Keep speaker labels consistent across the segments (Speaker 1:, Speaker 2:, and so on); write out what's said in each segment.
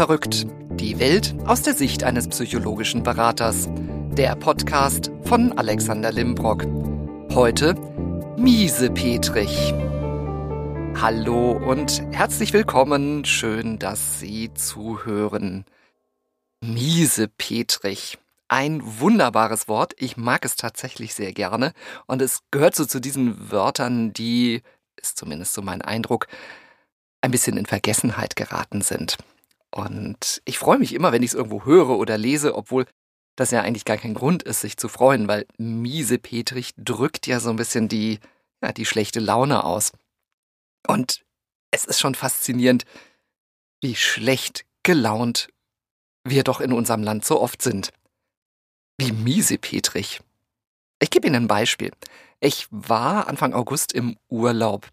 Speaker 1: Verrückt. Die Welt aus der Sicht eines psychologischen Beraters. Der Podcast von Alexander Limbrock. Heute Miese Petrich. Hallo und herzlich willkommen. Schön, dass Sie zuhören. Miese Petrich. Ein wunderbares Wort. Ich mag es tatsächlich sehr gerne. Und es gehört so zu diesen Wörtern, die, ist zumindest so mein Eindruck, ein bisschen in Vergessenheit geraten sind. Und ich freue mich immer, wenn ich es irgendwo höre oder lese, obwohl das ja eigentlich gar kein Grund ist, sich zu freuen, weil miese Petrich drückt ja so ein bisschen die, ja, die schlechte Laune aus. Und es ist schon faszinierend, wie schlecht gelaunt wir doch in unserem Land so oft sind. Wie miese Petrich. Ich gebe Ihnen ein Beispiel. Ich war Anfang August im Urlaub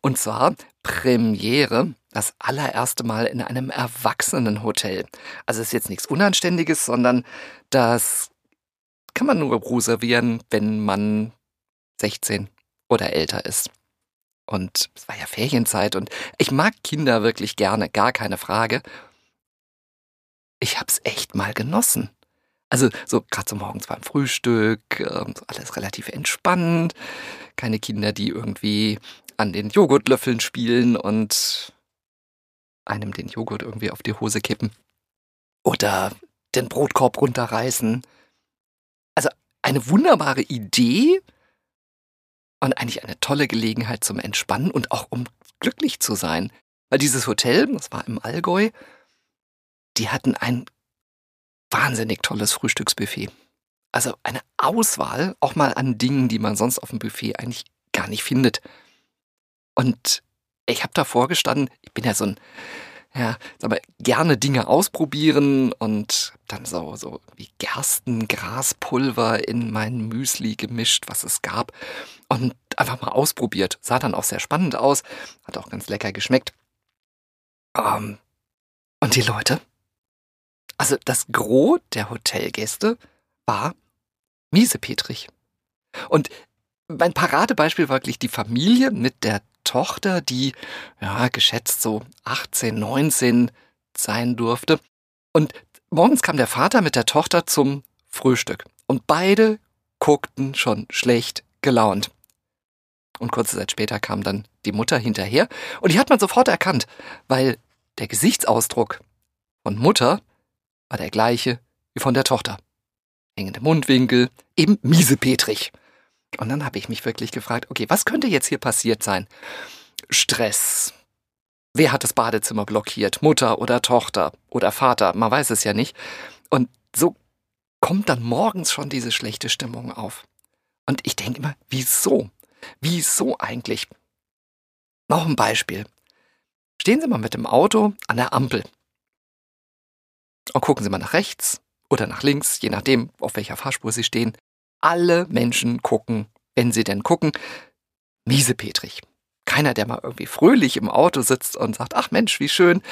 Speaker 1: und zwar Premiere, das allererste Mal in einem Erwachsenenhotel. Also ist jetzt nichts Unanständiges, sondern das kann man nur reservieren, wenn man 16 oder älter ist. Und es war ja Ferienzeit und ich mag Kinder wirklich gerne, gar keine Frage. Ich hab's echt mal genossen. Also so gerade so morgens beim Frühstück, äh, alles relativ entspannt. Keine Kinder, die irgendwie an den Joghurtlöffeln spielen und einem den Joghurt irgendwie auf die Hose kippen. Oder den Brotkorb runterreißen. Also eine wunderbare Idee und eigentlich eine tolle Gelegenheit zum Entspannen und auch um glücklich zu sein. Weil dieses Hotel, das war im Allgäu, die hatten ein wahnsinnig tolles Frühstücksbuffet. Also eine Auswahl auch mal an Dingen, die man sonst auf dem Buffet eigentlich gar nicht findet. Und ich habe davor gestanden, ich bin ja so ein, ja, aber gerne Dinge ausprobieren und dann so, so wie Gerstengraspulver in mein Müsli gemischt, was es gab. Und einfach mal ausprobiert. Sah dann auch sehr spannend aus, hat auch ganz lecker geschmeckt. Ähm, und die Leute? Also das Gros der Hotelgäste war miesepetrig. Und mein Paradebeispiel war wirklich die Familie mit der Tochter, die ja geschätzt so 18, 19 sein durfte. Und morgens kam der Vater mit der Tochter zum Frühstück und beide guckten schon schlecht gelaunt. Und kurze Zeit später kam dann die Mutter hinterher und die hat man sofort erkannt, weil der Gesichtsausdruck von Mutter war der gleiche wie von der Tochter. Hängende Mundwinkel, eben miesepetrig. Und dann habe ich mich wirklich gefragt, okay, was könnte jetzt hier passiert sein? Stress. Wer hat das Badezimmer blockiert? Mutter oder Tochter oder Vater? Man weiß es ja nicht. Und so kommt dann morgens schon diese schlechte Stimmung auf. Und ich denke immer, wieso? Wieso eigentlich? Noch ein Beispiel. Stehen Sie mal mit dem Auto an der Ampel und gucken Sie mal nach rechts oder nach links, je nachdem, auf welcher Fahrspur Sie stehen. Alle Menschen gucken, wenn sie denn gucken, miesepetrig. Keiner, der mal irgendwie fröhlich im Auto sitzt und sagt, ach Mensch, wie schön,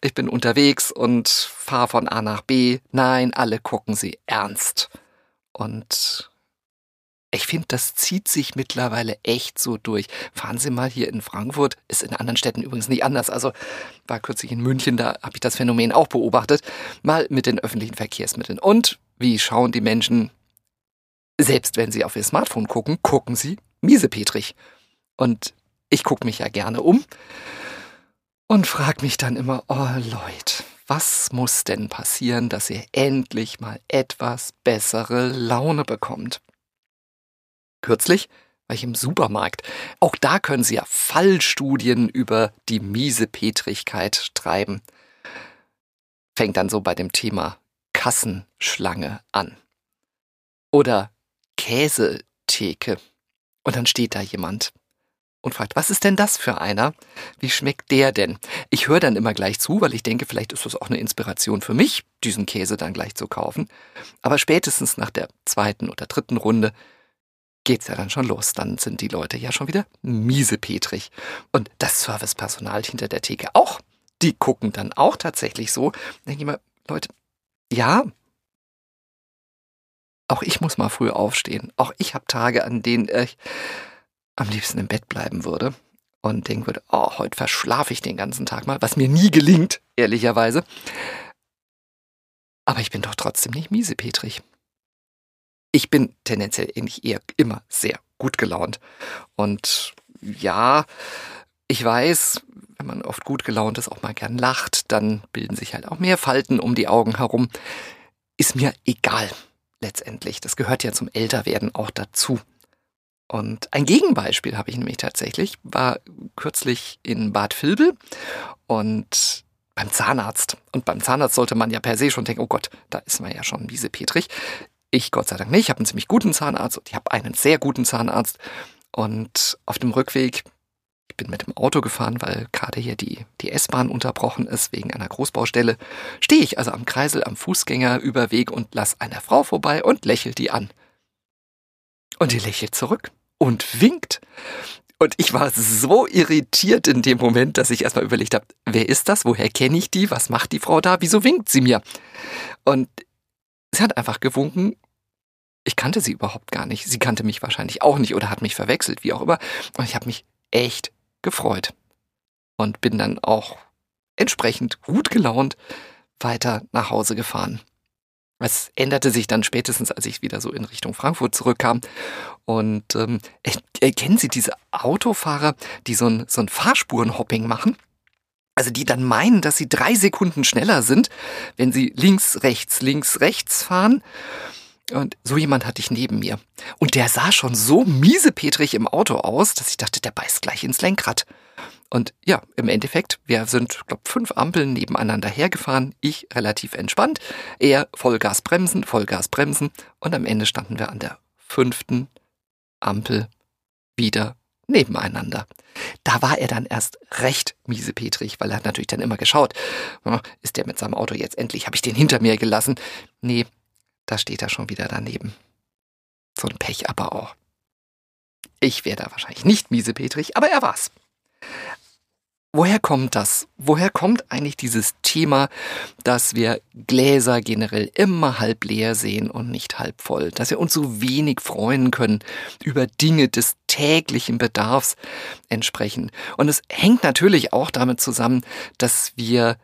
Speaker 1: ich bin unterwegs und fahre von A nach B. Nein, alle gucken sie ernst. Und ich finde, das zieht sich mittlerweile echt so durch. Fahren Sie mal hier in Frankfurt, ist in anderen Städten übrigens nicht anders. Also war kürzlich in München, da habe ich das Phänomen auch beobachtet. Mal mit den öffentlichen Verkehrsmitteln. Und wie schauen die Menschen selbst wenn Sie auf Ihr Smartphone gucken, gucken Sie miesepetrig. Und ich gucke mich ja gerne um und frage mich dann immer, oh Leute, was muss denn passieren, dass ihr endlich mal etwas bessere Laune bekommt? Kürzlich war ich im Supermarkt. Auch da können Sie ja Fallstudien über die Miesepetrigkeit treiben. Fängt dann so bei dem Thema Kassenschlange an. Oder Käsetheke. Und dann steht da jemand und fragt, was ist denn das für einer? Wie schmeckt der denn? Ich höre dann immer gleich zu, weil ich denke, vielleicht ist das auch eine Inspiration für mich, diesen Käse dann gleich zu kaufen. Aber spätestens nach der zweiten oder dritten Runde geht's ja dann schon los. Dann sind die Leute ja schon wieder miesepetrig. Und das Servicepersonal hinter der Theke auch. Die gucken dann auch tatsächlich so. Denke ich mal, Leute, ja, auch ich muss mal früh aufstehen. Auch ich habe Tage, an denen ich am liebsten im Bett bleiben würde. und denken würde, oh, heute verschlafe ich den ganzen Tag mal, was mir nie gelingt, ehrlicherweise. Aber ich bin doch trotzdem nicht miesepetrig. Ich bin tendenziell eigentlich eher immer sehr gut gelaunt. Und ja, ich weiß, wenn man oft gut gelaunt ist, auch mal gern lacht, dann bilden sich halt auch mehr Falten um die Augen herum. Ist mir egal, letztendlich. Das gehört ja zum Älterwerden auch dazu. Und ein Gegenbeispiel habe ich nämlich tatsächlich, war kürzlich in Bad Vilbel und beim Zahnarzt. Und beim Zahnarzt sollte man ja per se schon denken, oh Gott, da ist man ja schon miesepetrig. Ich Gott sei Dank nicht, ich habe einen ziemlich guten Zahnarzt und ich habe einen sehr guten Zahnarzt. Und auf dem Rückweg, ich bin mit dem Auto gefahren, weil gerade hier die, die S-Bahn unterbrochen ist wegen einer Großbaustelle, stehe ich also am Kreisel am Fußgängerüberweg und lass eine Frau vorbei und lächel die an. Und die lächelt zurück und winkt. Und ich war so irritiert in dem Moment, dass ich erstmal überlegt habe, wer ist das? Woher kenne ich die? Was macht die Frau da? Wieso winkt sie mir? Und sie hat einfach gewunken. Ich kannte sie überhaupt gar nicht. Sie kannte mich wahrscheinlich auch nicht oder hat mich verwechselt, wie auch immer. Und ich habe mich echt gefreut. Und bin dann auch entsprechend gut gelaunt weiter nach Hause gefahren. Es änderte sich dann spätestens, als ich wieder so in Richtung Frankfurt zurückkam. Und ähm, kennen Sie diese Autofahrer, die so ein, so ein Fahrspurenhopping machen? Also die dann meinen, dass sie drei Sekunden schneller sind, wenn sie links, rechts, links, rechts fahren. Und so jemand hatte ich neben mir. Und der sah schon so miesepetrig im Auto aus, dass ich dachte, der beißt gleich ins Lenkrad. Und ja, im Endeffekt, wir sind, glaube fünf Ampeln nebeneinander hergefahren. Ich relativ entspannt, er Vollgas bremsen, Vollgas bremsen. Und am Ende standen wir an der fünften Ampel wieder nebeneinander. Da war er dann erst recht miesepetrig, weil er hat natürlich dann immer geschaut, ist der mit seinem Auto jetzt endlich, habe ich den hinter mir gelassen? Nee, da steht er schon wieder daneben. So ein Pech aber auch. Ich wäre da wahrscheinlich nicht miesepetrig, aber er war's. Woher kommt das? Woher kommt eigentlich dieses Thema, dass wir Gläser generell immer halb leer sehen und nicht halb voll? Dass wir uns so wenig freuen können über Dinge des täglichen Bedarfs entsprechen. Und es hängt natürlich auch damit zusammen, dass wir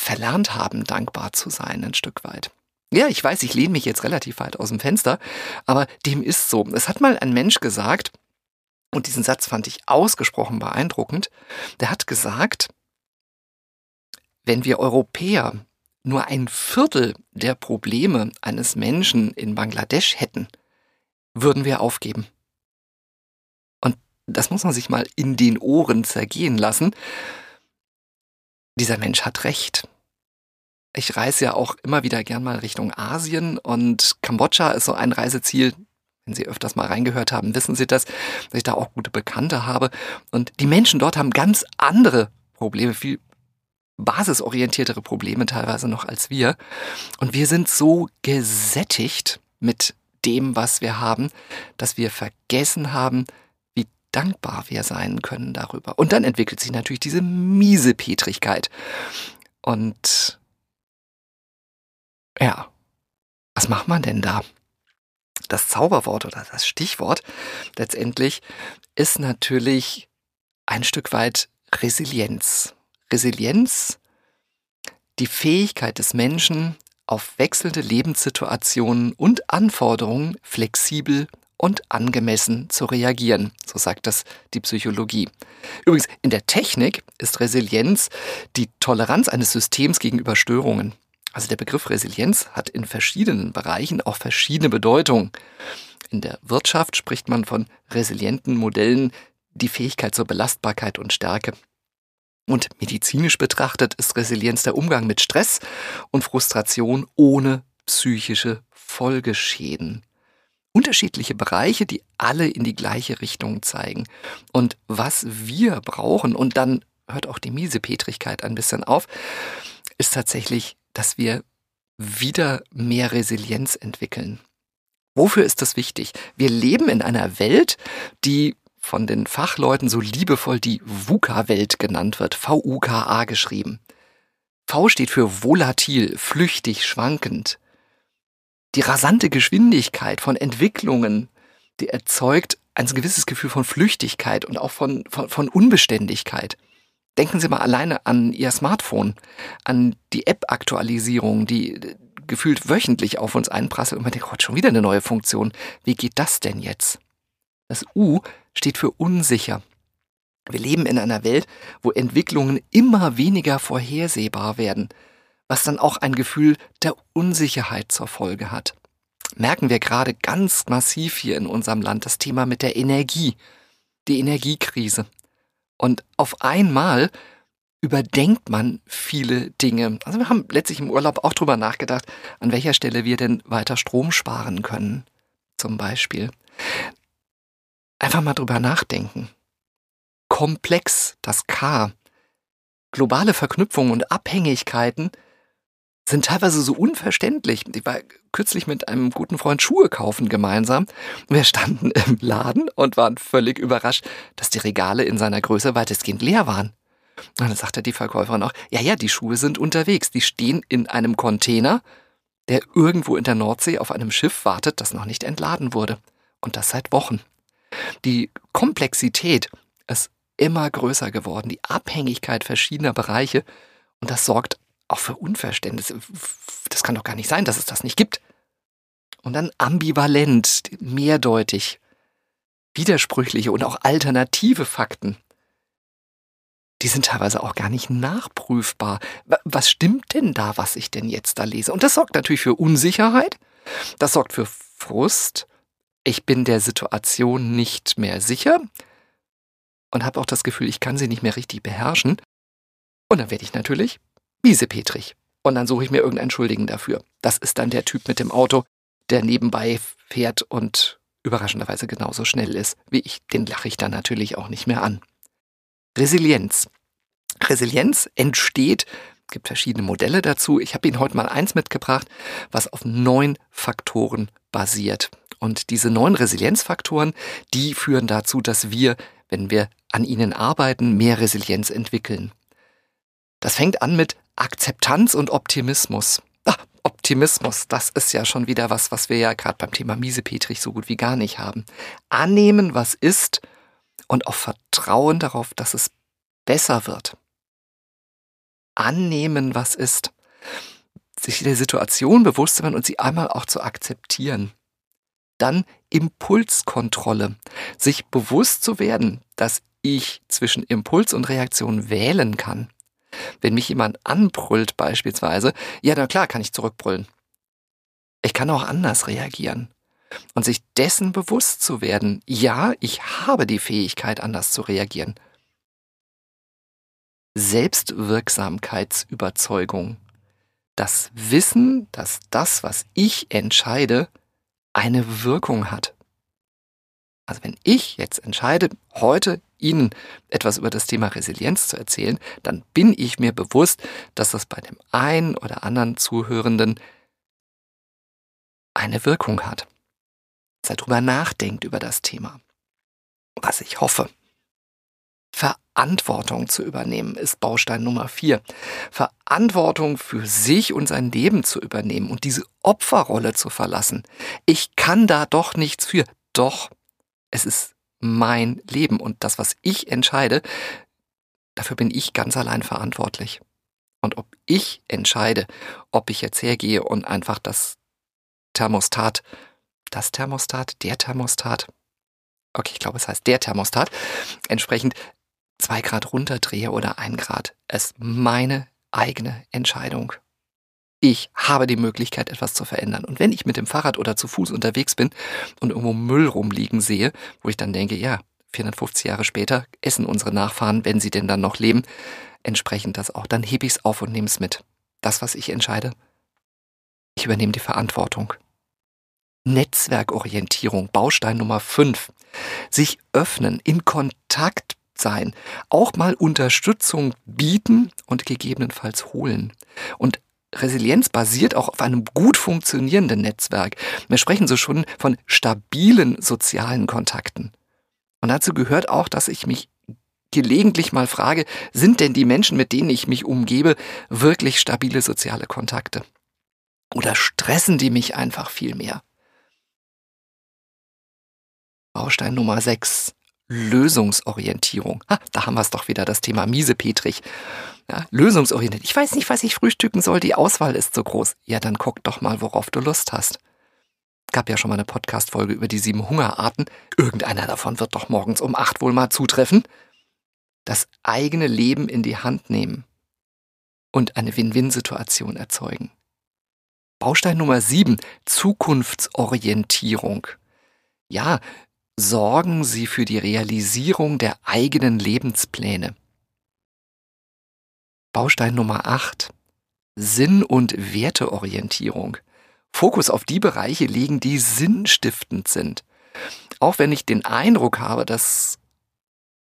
Speaker 1: verlernt haben, dankbar zu sein, ein Stück weit. Ja, ich weiß, ich lehne mich jetzt relativ weit aus dem Fenster, aber dem ist so. Es hat mal ein Mensch gesagt, und diesen Satz fand ich ausgesprochen beeindruckend, der hat gesagt, wenn wir Europäer nur ein Viertel der Probleme eines Menschen in Bangladesch hätten, würden wir aufgeben. Und das muss man sich mal in den Ohren zergehen lassen. Dieser Mensch hat recht. Ich reise ja auch immer wieder gern mal Richtung Asien und Kambodscha ist so ein Reiseziel, wenn Sie öfters mal reingehört haben, wissen Sie das, dass ich da auch gute Bekannte habe. Und die Menschen dort haben ganz andere Probleme, viel basisorientiertere Probleme teilweise noch als wir. Und wir sind so gesättigt mit dem, was wir haben, dass wir vergessen haben, wie dankbar wir sein können darüber. Und dann entwickelt sich natürlich diese miese Petrigkeit. Und ja, was macht man denn da? das Zauberwort oder das Stichwort letztendlich ist natürlich ein Stück weit Resilienz. Resilienz, die Fähigkeit des Menschen, auf wechselnde Lebenssituationen und Anforderungen flexibel und angemessen zu reagieren, so sagt das die Psychologie. Übrigens, in der Technik ist Resilienz die Toleranz eines Systems gegenüber Störungen. Also der Begriff Resilienz hat in verschiedenen Bereichen auch verschiedene Bedeutungen. In der Wirtschaft spricht man von resilienten Modellen, die Fähigkeit zur Belastbarkeit und Stärke. Und medizinisch betrachtet ist Resilienz der Umgang mit Stress und Frustration ohne psychische Folgeschäden. Unterschiedliche Bereiche, die alle in die gleiche Richtung zeigen. Und was wir brauchen, und dann hört auch die Miesepetrigkeit ein bisschen auf, ist tatsächlich dass wir wieder mehr Resilienz entwickeln. Wofür ist das wichtig? Wir leben in einer Welt, die von den Fachleuten so liebevoll die VUCA-Welt genannt wird, V-U-K-A geschrieben. V steht für volatil, flüchtig, schwankend. Die rasante Geschwindigkeit von Entwicklungen, die erzeugt ein gewisses Gefühl von Flüchtigkeit und auch von, von, von Unbeständigkeit. Denken Sie mal alleine an Ihr Smartphone, an die App-Aktualisierung, die gefühlt wöchentlich auf uns einprasselt und man denkt, oh, schon wieder eine neue Funktion. Wie geht das denn jetzt? Das U steht für unsicher. Wir leben in einer Welt, wo Entwicklungen immer weniger vorhersehbar werden, was dann auch ein Gefühl der Unsicherheit zur Folge hat. Merken wir gerade ganz massiv hier in unserem Land das Thema mit der Energie, die Energiekrise. Und auf einmal überdenkt man viele Dinge. Also wir haben letztlich im Urlaub auch drüber nachgedacht, an welcher Stelle wir denn weiter Strom sparen können. Zum Beispiel. Einfach mal drüber nachdenken. Komplex, das K. Globale Verknüpfungen und Abhängigkeiten sind teilweise so unverständlich. Ich war kürzlich mit einem guten Freund Schuhe kaufen gemeinsam. Wir standen im Laden und waren völlig überrascht, dass die Regale in seiner Größe weitestgehend leer waren. Und dann sagte die Verkäuferin auch, ja, ja, die Schuhe sind unterwegs. Die stehen in einem Container, der irgendwo in der Nordsee auf einem Schiff wartet, das noch nicht entladen wurde. Und das seit Wochen. Die Komplexität ist immer größer geworden, die Abhängigkeit verschiedener Bereiche. Und das sorgt auch für Unverständnis. Das kann doch gar nicht sein, dass es das nicht gibt. Und dann ambivalent, mehrdeutig, widersprüchliche und auch alternative Fakten. Die sind teilweise auch gar nicht nachprüfbar. Was stimmt denn da, was ich denn jetzt da lese? Und das sorgt natürlich für Unsicherheit. Das sorgt für Frust. Ich bin der Situation nicht mehr sicher und habe auch das Gefühl, ich kann sie nicht mehr richtig beherrschen. Und dann werde ich natürlich miesepetrig. Und dann suche ich mir irgendeinen Schuldigen dafür. Das ist dann der Typ mit dem Auto, der nebenbei fährt und überraschenderweise genauso schnell ist wie ich. Den lache ich dann natürlich auch nicht mehr an. Resilienz. Resilienz entsteht, es gibt verschiedene Modelle dazu. Ich habe Ihnen heute mal eins mitgebracht, was auf neun Faktoren basiert. Und diese neun Resilienzfaktoren, die führen dazu, dass wir, wenn wir an ihnen arbeiten, mehr Resilienz entwickeln. Das fängt an mit Akzeptanz und Optimismus. Ah, Optimismus, das ist ja schon wieder was, was wir ja gerade beim Thema Miesepetrich so gut wie gar nicht haben. Annehmen, was ist und auch Vertrauen darauf, dass es besser wird. Annehmen, was ist. Sich der Situation bewusst zu werden und sie einmal auch zu akzeptieren. Dann Impulskontrolle. Sich bewusst zu werden, dass ich zwischen Impuls und Reaktion wählen kann. Wenn mich jemand anbrüllt beispielsweise, ja, na klar kann ich zurückbrüllen. Ich kann auch anders reagieren. Und sich dessen bewusst zu werden, ja, ich habe die Fähigkeit, anders zu reagieren. Selbstwirksamkeitsüberzeugung. Das Wissen, dass das, was ich entscheide, eine Wirkung hat. Also wenn ich jetzt entscheide, heute Ihnen etwas über das Thema Resilienz zu erzählen, dann bin ich mir bewusst, dass das bei dem einen oder anderen Zuhörenden eine Wirkung hat. Dass er darüber nachdenkt über das Thema. Was ich hoffe. Verantwortung zu übernehmen ist Baustein Nummer vier. Verantwortung für sich und sein Leben zu übernehmen und diese Opferrolle zu verlassen. Ich kann da doch nichts für. Doch, es ist mein Leben und das, was ich entscheide, dafür bin ich ganz allein verantwortlich. Und ob ich entscheide, ob ich jetzt hergehe und einfach das Thermostat, das Thermostat, der Thermostat, okay, ich glaube, es heißt der Thermostat, entsprechend zwei Grad runterdrehe oder ein Grad, ist meine eigene Entscheidung. Ich habe die Möglichkeit, etwas zu verändern. Und wenn ich mit dem Fahrrad oder zu Fuß unterwegs bin und irgendwo Müll rumliegen sehe, wo ich dann denke, ja, 450 Jahre später essen unsere Nachfahren, wenn sie denn dann noch leben, entsprechend das auch, dann hebe ich es auf und nehme es mit. Das, was ich entscheide, ich übernehme die Verantwortung. Netzwerkorientierung, Baustein Nummer 5. Sich öffnen, in Kontakt sein, auch mal Unterstützung bieten und gegebenenfalls holen. Und Resilienz basiert auch auf einem gut funktionierenden Netzwerk. Wir sprechen so schon von stabilen sozialen Kontakten. Und dazu gehört auch, dass ich mich gelegentlich mal frage, sind denn die Menschen, mit denen ich mich umgebe, wirklich stabile soziale Kontakte? Oder stressen die mich einfach viel mehr? Baustein Nummer 6, Lösungsorientierung. Ha, da haben wir es doch wieder, das Thema Miesepetrich. Ja, lösungsorientiert. Ich weiß nicht, was ich frühstücken soll, die Auswahl ist so groß. Ja, dann guck doch mal, worauf du Lust hast. Gab ja schon mal eine Podcast-Folge über die sieben Hungerarten. Irgendeiner davon wird doch morgens um acht wohl mal zutreffen. Das eigene Leben in die Hand nehmen und eine Win-Win-Situation erzeugen. Baustein Nummer sieben, Zukunftsorientierung. Ja, sorgen Sie für die Realisierung der eigenen Lebenspläne. Baustein Nummer 8. Sinn- und Werteorientierung. Fokus auf die Bereiche legen, die sinnstiftend sind. Auch wenn ich den Eindruck habe, das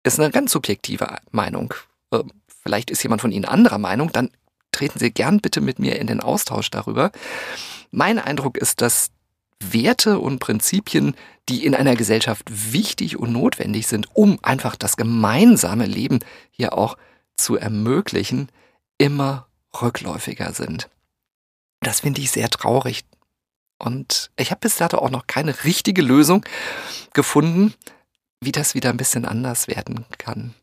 Speaker 1: ist eine ganz subjektive Meinung. Ähm, vielleicht ist jemand von Ihnen anderer Meinung, dann treten Sie gern bitte mit mir in den Austausch darüber. Mein Eindruck ist, dass Werte und Prinzipien, die in einer Gesellschaft wichtig und notwendig sind, um einfach das gemeinsame Leben hier auch zu ermöglichen, immer rückläufiger sind. Das finde ich sehr traurig. Und ich habe bis dato auch noch keine richtige Lösung gefunden, wie das wieder ein bisschen anders werden kann.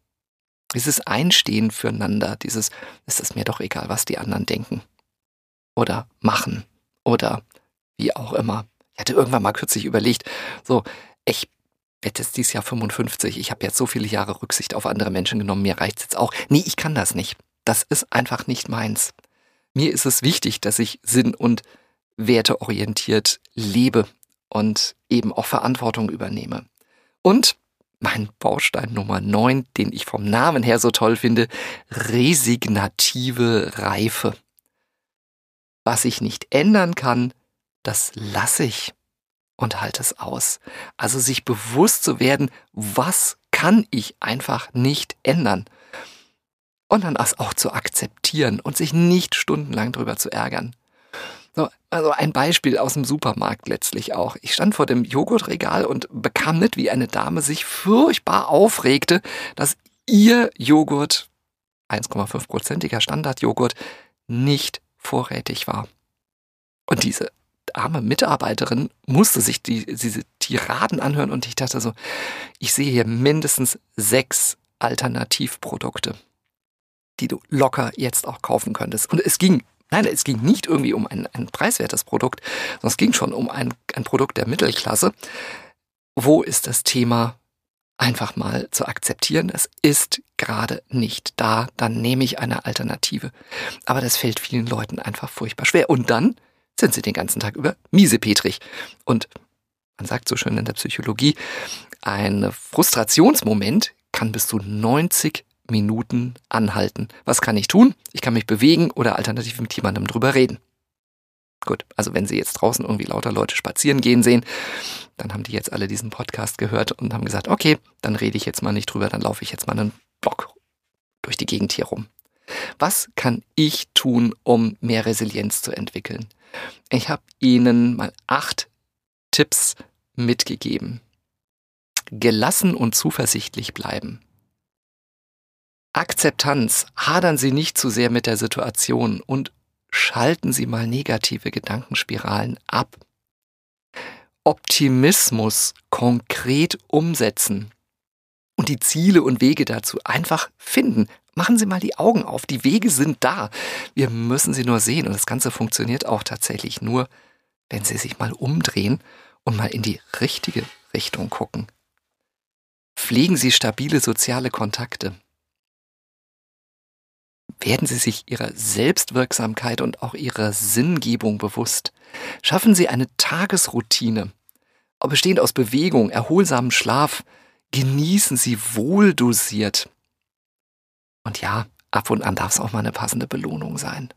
Speaker 1: Dieses Einstehen füreinander, dieses, ist es mir doch egal, was die anderen denken oder machen oder wie auch immer. Hatte irgendwann mal kürzlich überlegt, so, ich werde jetzt dieses Jahr 55, ich habe jetzt so viele Jahre Rücksicht auf andere Menschen genommen, mir reicht es jetzt auch. Nee, ich kann das nicht. Das ist einfach nicht meins. Mir ist es wichtig, dass ich sinn- und werteorientiert lebe und eben auch Verantwortung übernehme. Und mein Baustein Nummer 9, den ich vom Namen her so toll finde, resignative Reife. Was ich nicht ändern kann, das lasse ich und halte es aus. Also sich bewusst zu werden, was kann ich einfach nicht ändern. Und dann das auch zu akzeptieren und sich nicht stundenlang drüber zu ärgern. So, also ein Beispiel aus dem Supermarkt letztlich auch. Ich stand vor dem Joghurtregal und bekam mit, wie eine Dame sich furchtbar aufregte, dass ihr Joghurt, 1,5-prozentiger Standardjoghurt, nicht vorrätig war. Und diese arme Mitarbeiterin musste sich die, diese Tiraden anhören und ich dachte so, ich sehe hier mindestens sechs Alternativprodukte, die du locker jetzt auch kaufen könntest. Und es ging Nein, es ging nicht irgendwie um ein, ein preiswertes Produkt, sondern es ging schon um ein, ein Produkt der Mittelklasse. Wo ist das Thema einfach mal zu akzeptieren? Es ist gerade nicht da, dann nehme ich eine Alternative. Aber das fällt vielen Leuten einfach furchtbar schwer. Und dann sind sie den ganzen Tag über miesepetrig. Und man sagt so schön in der Psychologie, ein Frustrationsmoment kann bis zu 90 Minuten anhalten. Was kann ich tun? Ich kann mich bewegen oder alternativ mit jemandem drüber reden. Gut, also wenn Sie jetzt draußen irgendwie lauter Leute spazieren gehen sehen, dann haben die jetzt alle diesen Podcast gehört und haben gesagt, okay, dann rede ich jetzt mal nicht drüber, dann laufe ich jetzt mal einen Block durch die Gegend hier rum. Was kann ich tun, um mehr Resilienz zu entwickeln? Ich habe Ihnen mal acht Tipps mitgegeben. Gelassen und zuversichtlich bleiben. Akzeptanz. Hadern Sie nicht zu sehr mit der Situation und schalten Sie mal negative Gedankenspiralen ab. Optimismus konkret umsetzen und die Ziele und Wege dazu einfach finden. Machen Sie mal die Augen auf, die Wege sind da. Wir müssen sie nur sehen und das Ganze funktioniert auch tatsächlich nur, wenn Sie sich mal umdrehen und mal in die richtige Richtung gucken. Pflegen Sie stabile soziale Kontakte werden Sie sich Ihrer Selbstwirksamkeit und auch Ihrer Sinngebung bewusst. Schaffen Sie eine Tagesroutine, bestehend aus Bewegung, erholsamem Schlaf. Genießen Sie wohldosiert. Und ja, ab und an darf es auch mal eine passende Belohnung sein.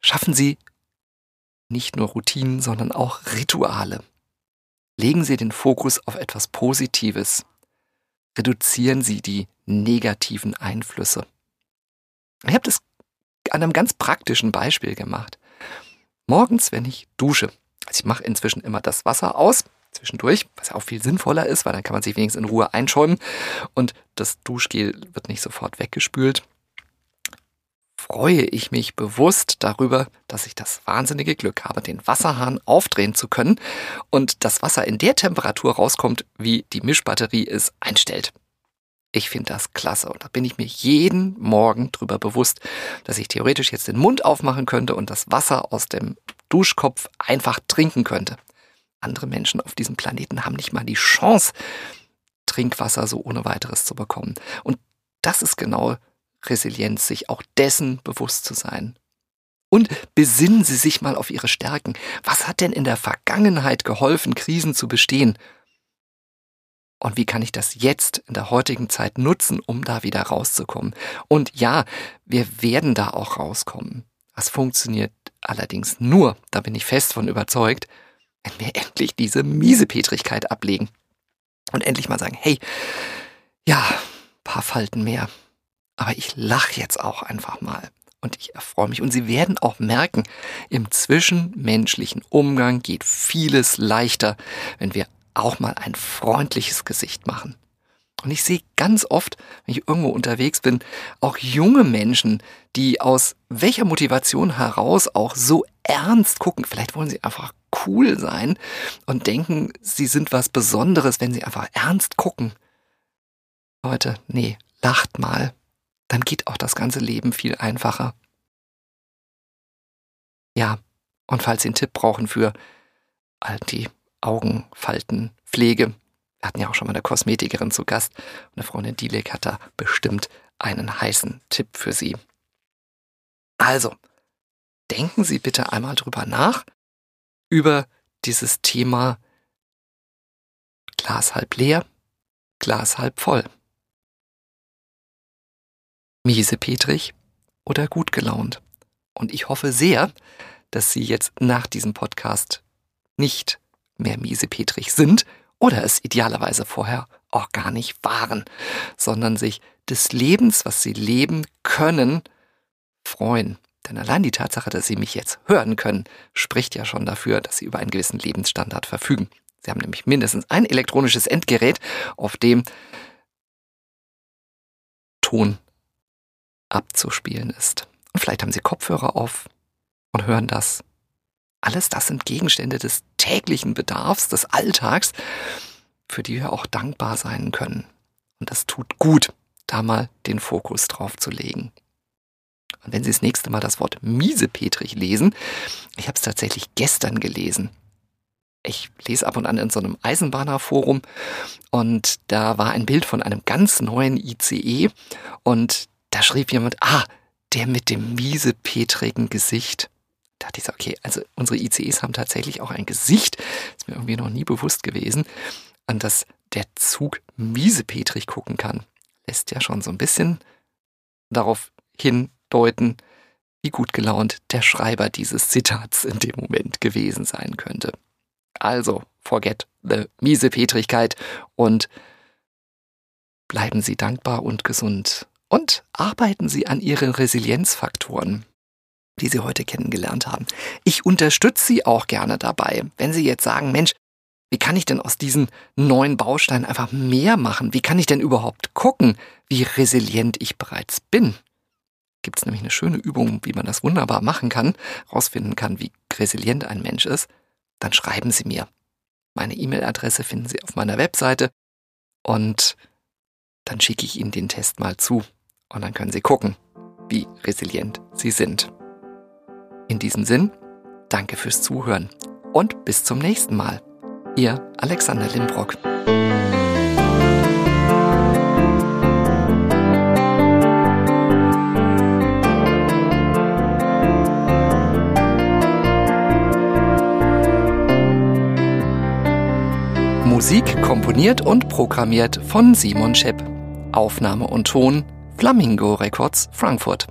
Speaker 1: Schaffen Sie nicht nur Routinen, sondern auch Rituale. Legen Sie den Fokus auf etwas Positives. Reduzieren Sie die negativen Einflüsse. Ich habe das an einem ganz praktischen Beispiel gemacht. Morgens, wenn ich dusche, also ich mache inzwischen immer das Wasser aus, zwischendurch, was ja auch viel sinnvoller ist, weil dann kann man sich wenigstens in Ruhe einschäumen und das Duschgel wird nicht sofort weggespült. freue ich mich bewusst darüber, dass ich das wahnsinnige Glück habe, den Wasserhahn aufdrehen zu können und das Wasser in der Temperatur rauskommt, wie die Mischbatterie es einstellt. Ich finde das klasse und da bin ich mir jeden Morgen drüber bewusst, dass ich theoretisch jetzt den Mund aufmachen könnte und das Wasser aus dem Duschkopf einfach trinken könnte. Andere Menschen auf diesem Planeten haben nicht mal die Chance, Trinkwasser so ohne weiteres zu bekommen. Und das ist genau Resilienz, sich auch dessen bewusst zu sein. Und besinnen Sie sich mal auf Ihre Stärken. Was hat denn in der Vergangenheit geholfen, Krisen zu bestehen? Und wie kann ich das jetzt in der heutigen Zeit nutzen, um da wieder rauszukommen? Und ja, wir werden da auch rauskommen. Das funktioniert allerdings nur, da bin ich fest von überzeugt, wenn wir endlich diese Miesepetrigkeit ablegen. Und endlich mal sagen, hey, ja, paar Falten mehr. Aber ich lache jetzt auch einfach mal. Und ich erfreue mich. Und Sie werden auch merken, im zwischenmenschlichen Umgang geht vieles leichter, wenn wir auch mal ein freundliches Gesicht machen. Und ich sehe ganz oft, wenn ich irgendwo unterwegs bin, auch junge Menschen, die aus welcher Motivation heraus auch so ernst gucken. Vielleicht wollen sie einfach cool sein und denken, sie sind was Besonderes, wenn sie einfach ernst gucken. Leute, nee, lacht mal. Dann geht auch das ganze Leben viel einfacher. Ja, und falls Sie einen Tipp brauchen für all die Augenfaltenpflege. Wir hatten ja auch schon mal eine Kosmetikerin zu Gast und eine Freundin Dilek hat da bestimmt einen heißen Tipp für Sie. Also, denken Sie bitte einmal drüber nach, über dieses Thema Glas halb leer, Glas halb voll. Miese Petrich oder gut gelaunt. Und ich hoffe sehr, dass Sie jetzt nach diesem Podcast nicht mehr miesepetrig sind oder es idealerweise vorher auch gar nicht waren, sondern sich des Lebens, was sie leben können, freuen. Denn allein die Tatsache, dass sie mich jetzt hören können, spricht ja schon dafür, dass sie über einen gewissen Lebensstandard verfügen. Sie haben nämlich mindestens ein elektronisches Endgerät, auf dem Ton abzuspielen ist. Und vielleicht haben sie Kopfhörer auf und hören das alles das sind Gegenstände des täglichen Bedarfs, des Alltags, für die wir auch dankbar sein können. Und das tut gut, da mal den Fokus drauf zu legen. Und wenn Sie das nächste Mal das Wort Miesepetrich lesen, ich habe es tatsächlich gestern gelesen. Ich lese ab und an in so einem Eisenbahnerforum und da war ein Bild von einem ganz neuen ICE und da schrieb jemand, ah, der mit dem miesepetrigen Gesicht dachte ich so, okay, also unsere ICEs haben tatsächlich auch ein Gesicht, ist mir irgendwie noch nie bewusst gewesen, an das der Zug miesepetrig gucken kann. Lässt ja schon so ein bisschen darauf hindeuten, wie gut gelaunt der Schreiber dieses Zitats in dem Moment gewesen sein könnte. Also, forget the Miesepetrigkeit und bleiben Sie dankbar und gesund und arbeiten Sie an Ihren Resilienzfaktoren die Sie heute kennengelernt haben. Ich unterstütze Sie auch gerne dabei, wenn Sie jetzt sagen, Mensch, wie kann ich denn aus diesen neuen Bausteinen einfach mehr machen? Wie kann ich denn überhaupt gucken, wie resilient ich bereits bin? Gibt es nämlich eine schöne Übung, wie man das wunderbar machen kann, rausfinden kann, wie resilient ein Mensch ist, dann schreiben Sie mir. Meine E-Mail-Adresse finden Sie auf meiner Webseite und dann schicke ich Ihnen den Test mal zu und dann können Sie gucken, wie resilient Sie sind. In diesem Sinn, danke fürs Zuhören und bis zum nächsten Mal. Ihr Alexander Limbrock. Musik komponiert und programmiert von Simon Schepp. Aufnahme und Ton Flamingo Records Frankfurt.